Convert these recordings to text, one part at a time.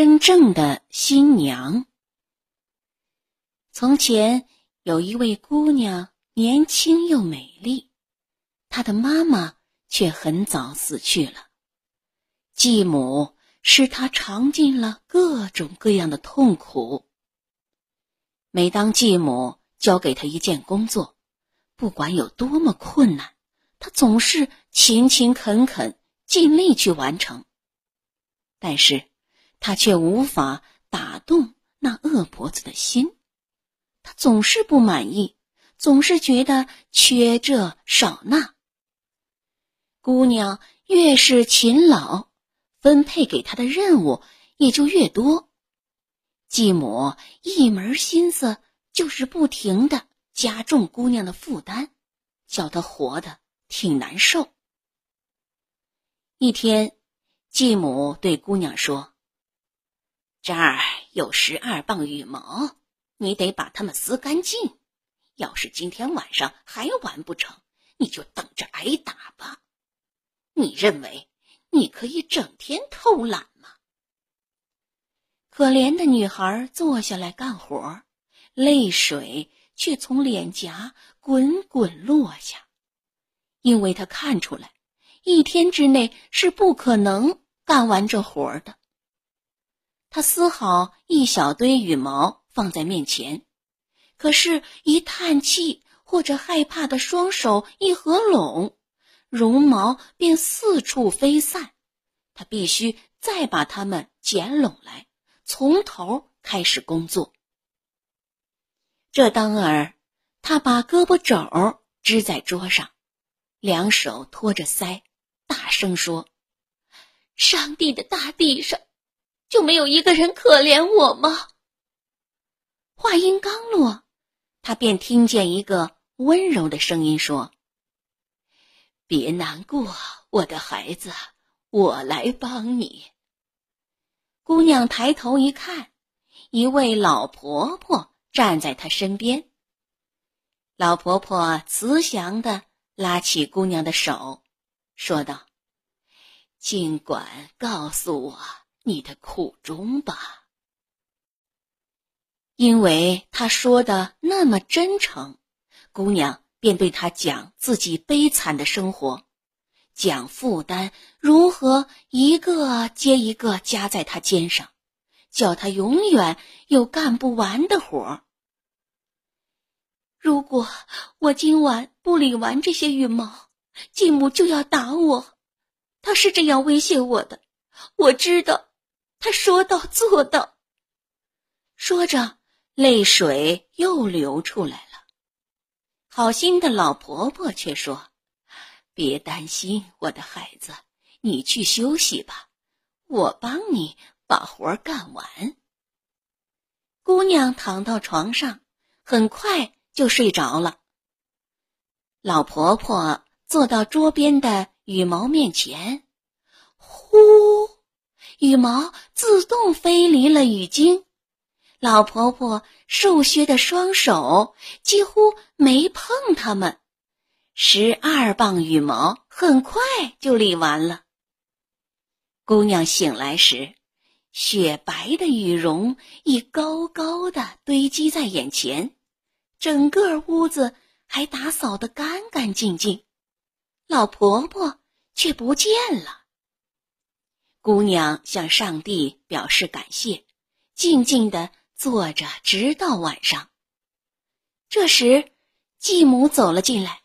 真正的新娘。从前有一位姑娘，年轻又美丽，她的妈妈却很早死去了。继母使她尝尽了各种各样的痛苦。每当继母交给她一件工作，不管有多么困难，她总是勤勤恳恳、尽力去完成。但是，她却无法打动那恶婆子的心。她总是不满意，总是觉得缺这少那。姑娘越是勤劳。分配给他的任务也就越多，继母一门心思就是不停的加重姑娘的负担，叫她活得挺难受。一天，继母对姑娘说：“这儿有十二磅羽毛，你得把它们撕干净。要是今天晚上还完不成，你就等着挨打吧。你认为？”你可以整天偷懒吗？可怜的女孩坐下来干活，泪水却从脸颊滚滚落下，因为她看出来，一天之内是不可能干完这活的。他撕好一小堆羽毛放在面前，可是，一叹气或者害怕的双手一合拢。绒毛便四处飞散，他必须再把它们捡拢来，从头开始工作。这当儿，他把胳膊肘支在桌上，两手托着腮，大声说：“上帝的大地上，就没有一个人可怜我吗？”话音刚落，他便听见一个温柔的声音说。别难过，我的孩子，我来帮你。姑娘抬头一看，一位老婆婆站在她身边。老婆婆慈祥的拉起姑娘的手，说道：“尽管告诉我你的苦衷吧。”因为他说的那么真诚，姑娘。便对他讲自己悲惨的生活，讲负担如何一个接一个加在他肩上，叫他永远有干不完的活。如果我今晚不理完这些羽毛，继母就要打我。他是这样威胁我的，我知道，他说到做到。说着，泪水又流出来了。好心的老婆婆却说：“别担心，我的孩子，你去休息吧，我帮你把活干完。”姑娘躺到床上，很快就睡着了。老婆婆坐到桌边的羽毛面前，呼，羽毛自动飞离了羽巾。老婆婆瘦削的双手几乎没碰它们，十二磅羽毛很快就理完了。姑娘醒来时，雪白的羽绒已高高的堆积在眼前，整个屋子还打扫得干干净净，老婆婆却不见了。姑娘向上帝表示感谢，静静的。坐着直到晚上。这时，继母走了进来，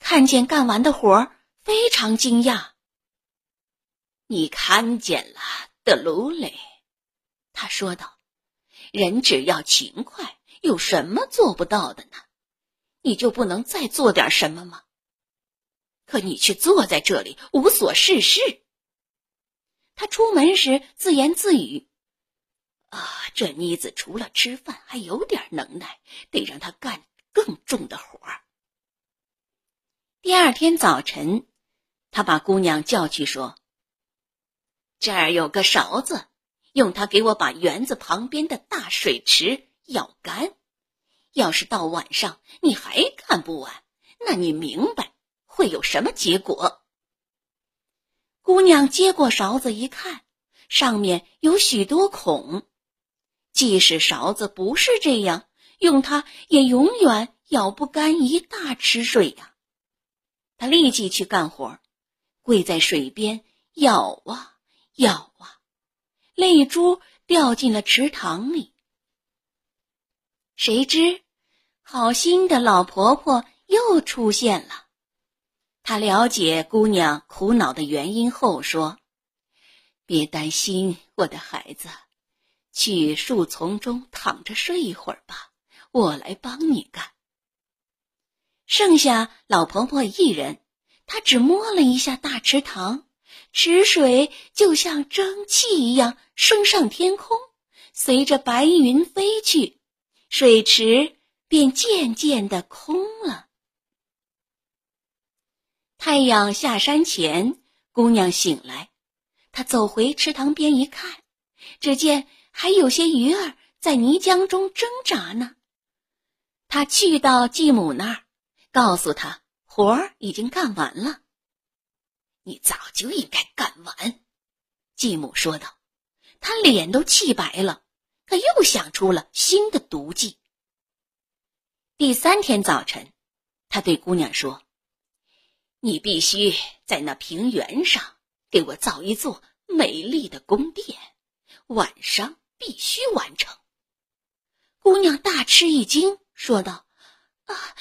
看见干完的活儿，非常惊讶。你看见了，德鲁雷，他说道：“人只要勤快，有什么做不到的呢？你就不能再做点什么吗？可你却坐在这里无所事事。”他出门时自言自语。啊，这妮子除了吃饭还有点能耐，得让她干更重的活儿。第二天早晨，他把姑娘叫去说：“这儿有个勺子，用它给我把园子旁边的大水池舀干。要是到晚上你还干不完，那你明白会有什么结果？”姑娘接过勺子一看。上面有许多孔。即使勺子不是这样，用它也永远舀不干一大池水呀。他立即去干活，跪在水边舀啊舀啊，泪珠掉进了池塘里。谁知，好心的老婆婆又出现了。他了解姑娘苦恼的原因后说：“别担心，我的孩子。”去树丛中躺着睡一会儿吧，我来帮你干。剩下老婆婆一人，她只摸了一下大池塘，池水就像蒸汽一样升上天空，随着白云飞去，水池便渐渐的空了。太阳下山前，姑娘醒来，她走回池塘边一看，只见。还有些鱼儿在泥浆中挣扎呢。他去到继母那儿，告诉他活儿已经干完了。你早就应该干完，继母说道。他脸都气白了，他又想出了新的毒计。第三天早晨，他对姑娘说：“你必须在那平原上给我造一座美丽的宫殿，晚上。”必须完成。姑娘大吃一惊，说道：“啊，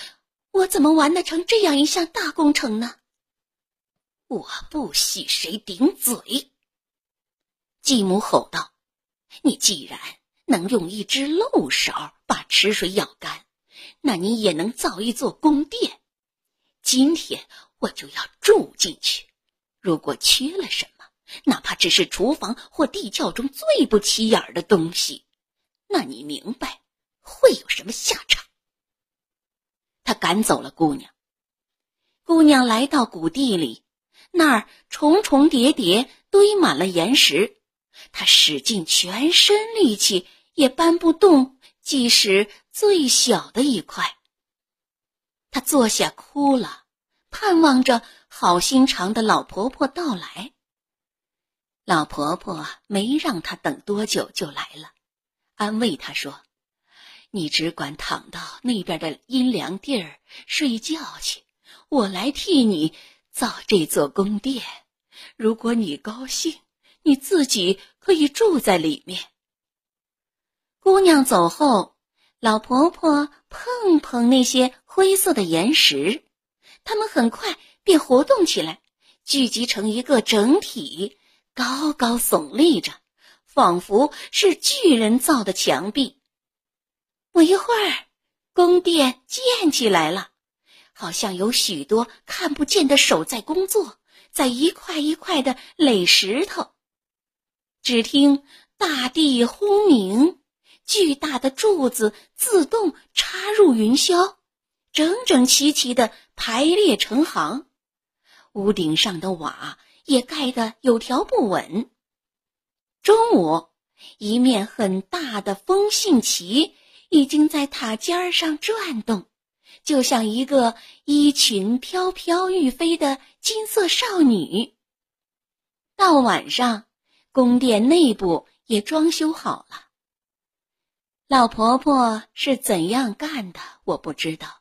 我怎么完得成这样一项大工程呢？”我不许谁顶嘴！继母吼道：“你既然能用一只漏勺把池水舀干，那你也能造一座宫殿。今天我就要住进去。如果缺了什么，哪怕只是厨房或地窖中最不起眼的东西，那你明白会有什么下场？他赶走了姑娘。姑娘来到谷地里，那儿重重叠叠堆满了岩石，她使尽全身力气也搬不动，即使最小的一块。她坐下哭了，盼望着好心肠的老婆婆到来。老婆婆没让她等多久就来了，安慰她说：“你只管躺到那边的阴凉地儿睡觉去，我来替你造这座宫殿。如果你高兴，你自己可以住在里面。”姑娘走后，老婆婆碰碰那些灰色的岩石，它们很快便活动起来，聚集成一个整体。高高耸立着，仿佛是巨人造的墙壁。不一会儿，宫殿建起来了，好像有许多看不见的手在工作，在一块一块的垒石头。只听大地轰鸣，巨大的柱子自动插入云霄，整整齐齐的排列成行。屋顶上的瓦。也盖得有条不紊。中午，一面很大的风信旗已经在塔尖上转动，就像一个衣裙飘飘欲飞的金色少女。到晚上，宫殿内部也装修好了。老婆婆是怎样干的，我不知道，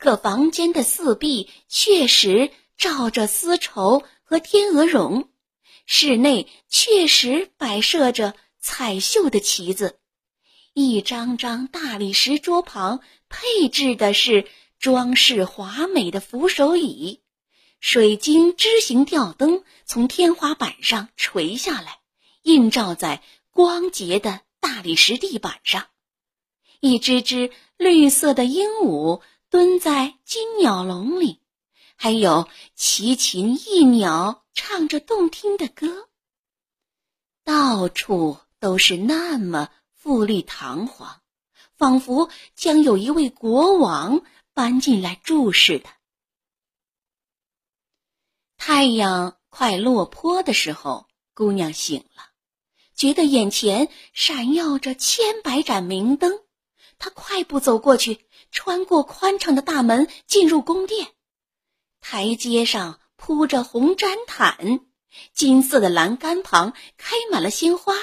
可房间的四壁确实罩着丝绸。和天鹅绒，室内确实摆设着彩绣的旗子，一张张大理石桌旁配置的是装饰华美的扶手椅，水晶枝形吊灯从天花板上垂下来，映照在光洁的大理石地板上，一只只绿色的鹦鹉蹲在金鸟笼里。还有奇禽异鸟唱着动听的歌，到处都是那么富丽堂皇，仿佛将有一位国王搬进来住似的。太阳快落坡的时候，姑娘醒了，觉得眼前闪耀着千百盏明灯，她快步走过去，穿过宽敞的大门，进入宫殿。台阶上铺着红毡毯，金色的栏杆旁开满了鲜花。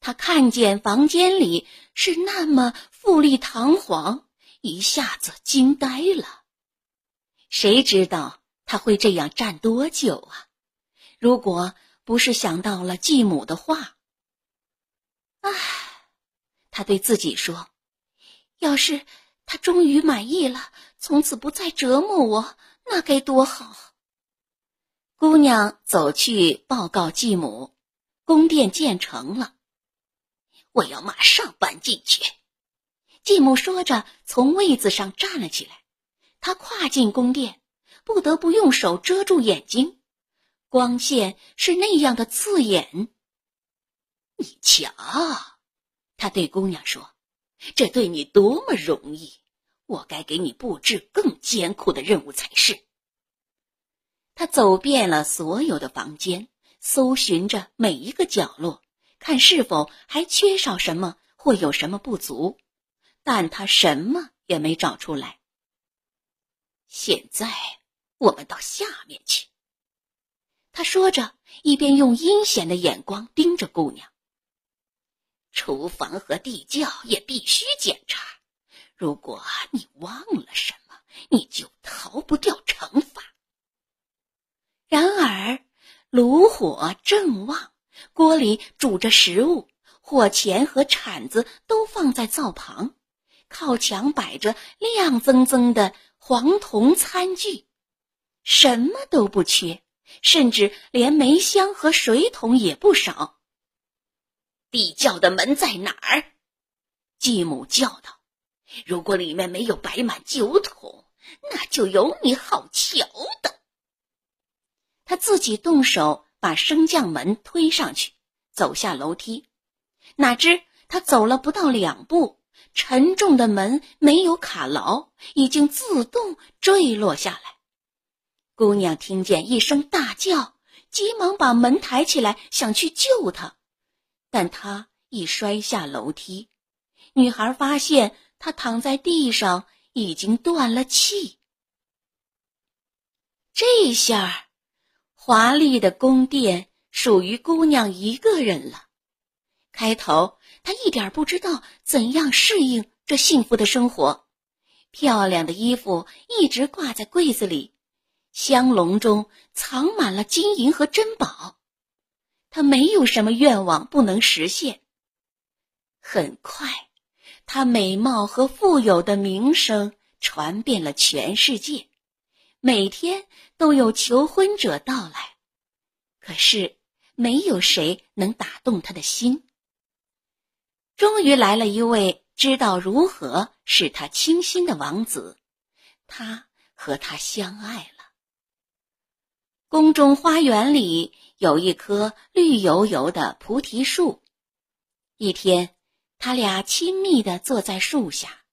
他看见房间里是那么富丽堂皇，一下子惊呆了。谁知道他会这样站多久啊？如果不是想到了继母的话，唉，他对自己说：“要是他终于满意了，从此不再折磨我，那该多好。”姑娘走去报告继母：“宫殿建成了，我要马上搬进去。”继母说着，从位子上站了起来。她跨进宫殿，不得不用手遮住眼睛，光线是那样的刺眼。你瞧，他对姑娘说：“这对你多么容易！我该给你布置更艰苦的任务才是。”他走遍了所有的房间，搜寻着每一个角落，看是否还缺少什么或有什么不足，但他什么也没找出来。现在我们到下面去。他说着，一边用阴险的眼光盯着姑娘。厨房和地窖也必须检查。如果你忘了什么，你就逃不掉惩罚。然而，炉火正旺，锅里煮着食物，火钳和铲子都放在灶旁，靠墙摆着亮锃锃的。黄铜餐具，什么都不缺，甚至连煤箱和水桶也不少。地窖的门在哪儿？继母叫道：“如果里面没有摆满酒桶，那就有你好瞧的。”他自己动手把升降门推上去，走下楼梯。哪知他走了不到两步。沉重的门没有卡牢，已经自动坠落下来。姑娘听见一声大叫，急忙把门抬起来，想去救他，但她一摔下楼梯，女孩发现她躺在地上，已经断了气。这下，华丽的宫殿属于姑娘一个人了。开头。她一点不知道怎样适应这幸福的生活，漂亮的衣服一直挂在柜子里，香笼中藏满了金银和珍宝。她没有什么愿望不能实现。很快，她美貌和富有的名声传遍了全世界，每天都有求婚者到来，可是没有谁能打动她的心。终于来了一位知道如何使他倾心的王子，他和他相爱了。宫中花园里有一棵绿油油的菩提树。一天，他俩亲密的坐在树下。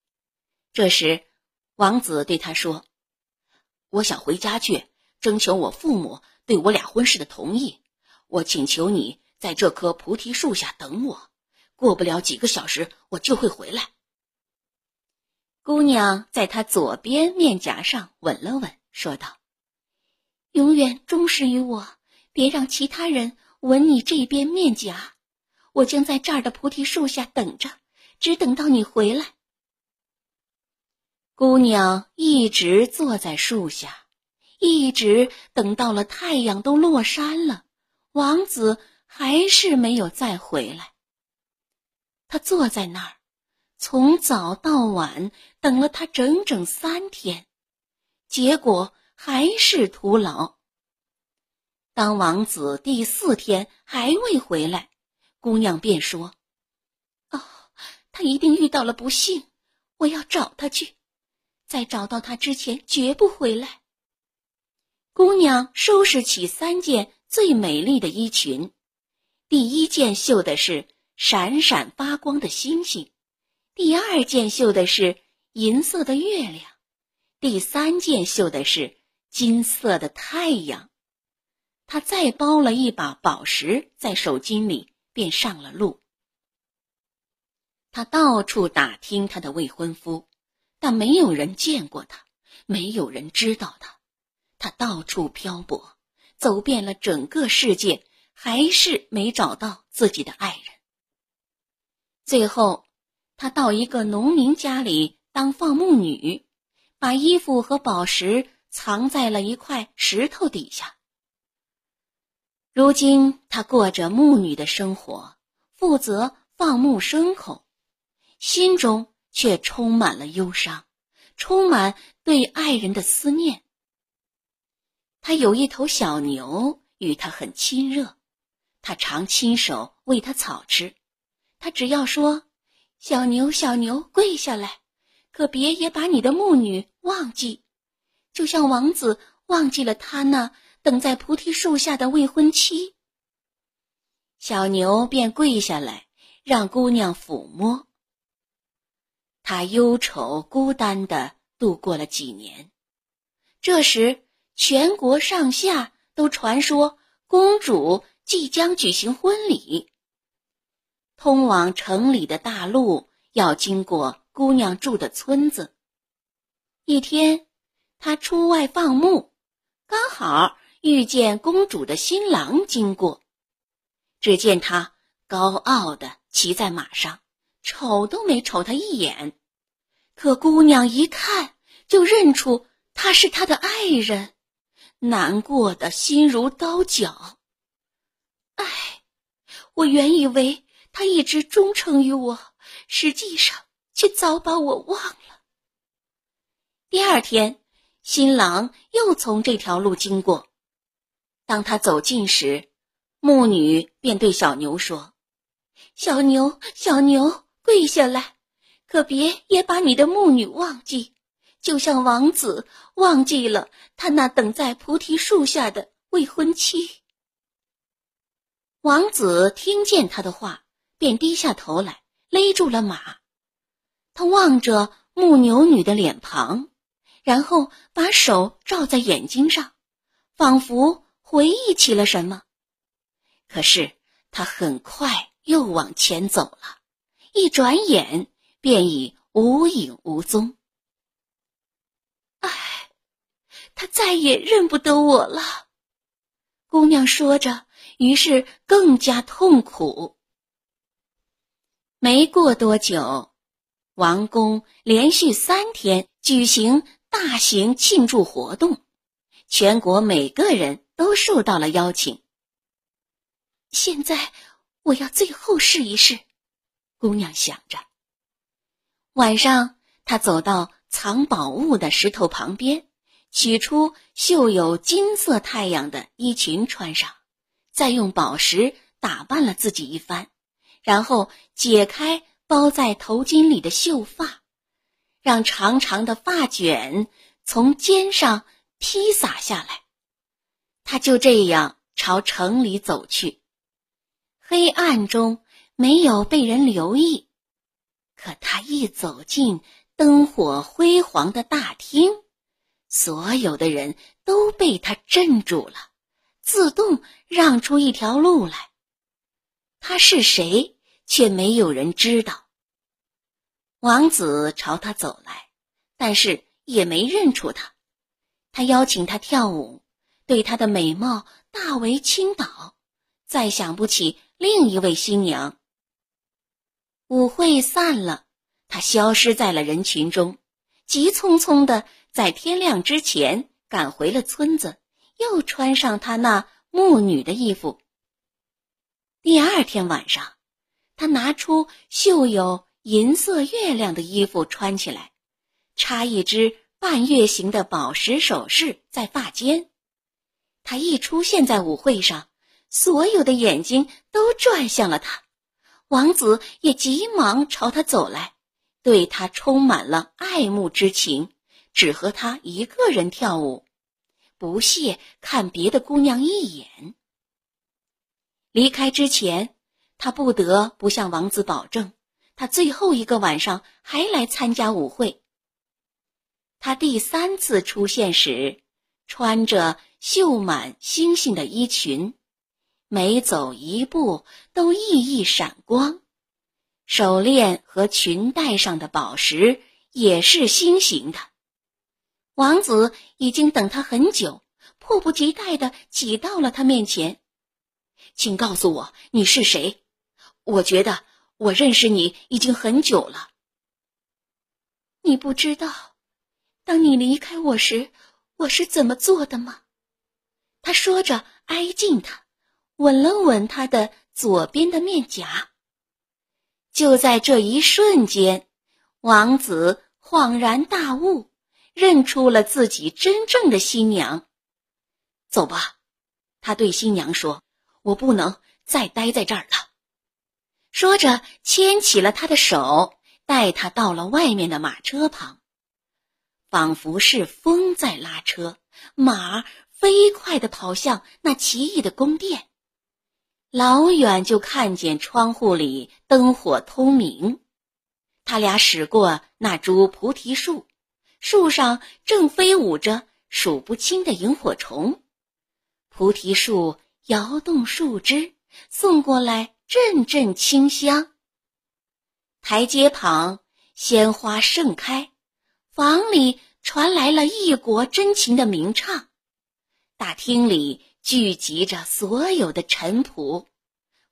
这时，王子对他说：“我想回家去，征求我父母对我俩婚事的同意。我请求你在这棵菩提树下等我。”过不了几个小时，我就会回来。姑娘在他左边面颊上吻了吻，说道：“永远忠实于我，别让其他人吻你这边面颊。我将在这儿的菩提树下等着，只等到你回来。”姑娘一直坐在树下，一直等到了太阳都落山了，王子还是没有再回来。他坐在那儿，从早到晚等了他整整三天，结果还是徒劳。当王子第四天还未回来，姑娘便说：“哦，他一定遇到了不幸，我要找他去，在找到他之前绝不回来。”姑娘收拾起三件最美丽的衣裙，第一件绣的是。闪闪发光的星星，第二件绣的是银色的月亮，第三件绣的是金色的太阳。他再包了一把宝石在手巾里，便上了路。他到处打听他的未婚夫，但没有人见过他，没有人知道他。他到处漂泊，走遍了整个世界，还是没找到自己的爱人。最后，他到一个农民家里当放牧女，把衣服和宝石藏在了一块石头底下。如今，他过着牧女的生活，负责放牧牲口，心中却充满了忧伤，充满对爱人的思念。他有一头小牛，与他很亲热，他常亲手喂它草吃。他只要说：“小牛，小牛，跪下来，可别也把你的牧女忘记，就像王子忘记了他那等在菩提树下的未婚妻。”小牛便跪下来，让姑娘抚摸。他忧愁孤单的度过了几年，这时。全国上下都传说公主即将举行婚礼。通往城里的大路要经过姑娘住的村子。一天，他出外放牧，刚好遇见公主的新郎经过。只见他高傲的骑在马上，瞅都没瞅他一眼。可姑娘一看就认出他是他的爱人。难过的心如刀绞。唉，我原以为他一直忠诚于我，实际上却早把我忘了。第二天，新郎又从这条路经过，当他走近时，牧女便对小牛说：“小牛，小牛，跪下来，可别也把你的牧女忘记。”就像王子忘记了他那等在菩提树下的未婚妻。王子听见他的话，便低下头来，勒住了马。他望着牧牛女的脸庞，然后把手罩在眼睛上，仿佛回忆起了什么。可是他很快又往前走了，一转眼便已无影无踪。唉，他再也认不得我了。姑娘说着，于是更加痛苦。没过多久，王宫连续三天举行大型庆祝活动，全国每个人都受到了邀请。现在我要最后试一试，姑娘想着。晚上，她走到。藏宝物的石头旁边，取出绣有金色太阳的衣裙穿上，再用宝石打扮了自己一番，然后解开包在头巾里的秀发，让长长的发卷从肩上披洒下来。他就这样朝城里走去，黑暗中没有被人留意，可他一走进。灯火辉煌的大厅，所有的人都被他镇住了，自动让出一条路来。他是谁，却没有人知道。王子朝他走来，但是也没认出他。他邀请他跳舞，对她的美貌大为倾倒，再想不起另一位新娘。舞会散了。他消失在了人群中，急匆匆的在天亮之前赶回了村子，又穿上他那牧女的衣服。第二天晚上，他拿出绣有银色月亮的衣服穿起来，插一只半月形的宝石首饰在发间。他一出现在舞会上，所有的眼睛都转向了他，王子也急忙朝他走来。对他充满了爱慕之情，只和他一个人跳舞，不屑看别的姑娘一眼。离开之前，他不得不向王子保证，他最后一个晚上还来参加舞会。他第三次出现时，穿着绣满星星的衣裙，每走一步都熠熠闪光。手链和裙带上的宝石也是心形的。王子已经等他很久，迫不及待的挤到了他面前。请告诉我你是谁？我觉得我认识你已经很久了。你不知道，当你离开我时，我是怎么做的吗？他说着，挨近他，吻了吻他的左边的面颊。就在这一瞬间，王子恍然大悟，认出了自己真正的新娘。走吧，他对新娘说：“我不能再待在这儿了。”说着，牵起了她的手，带她到了外面的马车旁，仿佛是风在拉车，马飞快地跑向那奇异的宫殿。老远就看见窗户里灯火通明，他俩驶过那株菩提树，树上正飞舞着数不清的萤火虫，菩提树摇动树枝，送过来阵阵清香。台阶旁鲜花盛开，房里传来了异国真情的鸣唱，大厅里。聚集着所有的臣仆，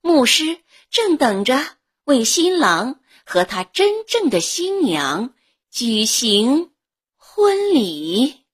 牧师正等着为新郎和他真正的新娘举行婚礼。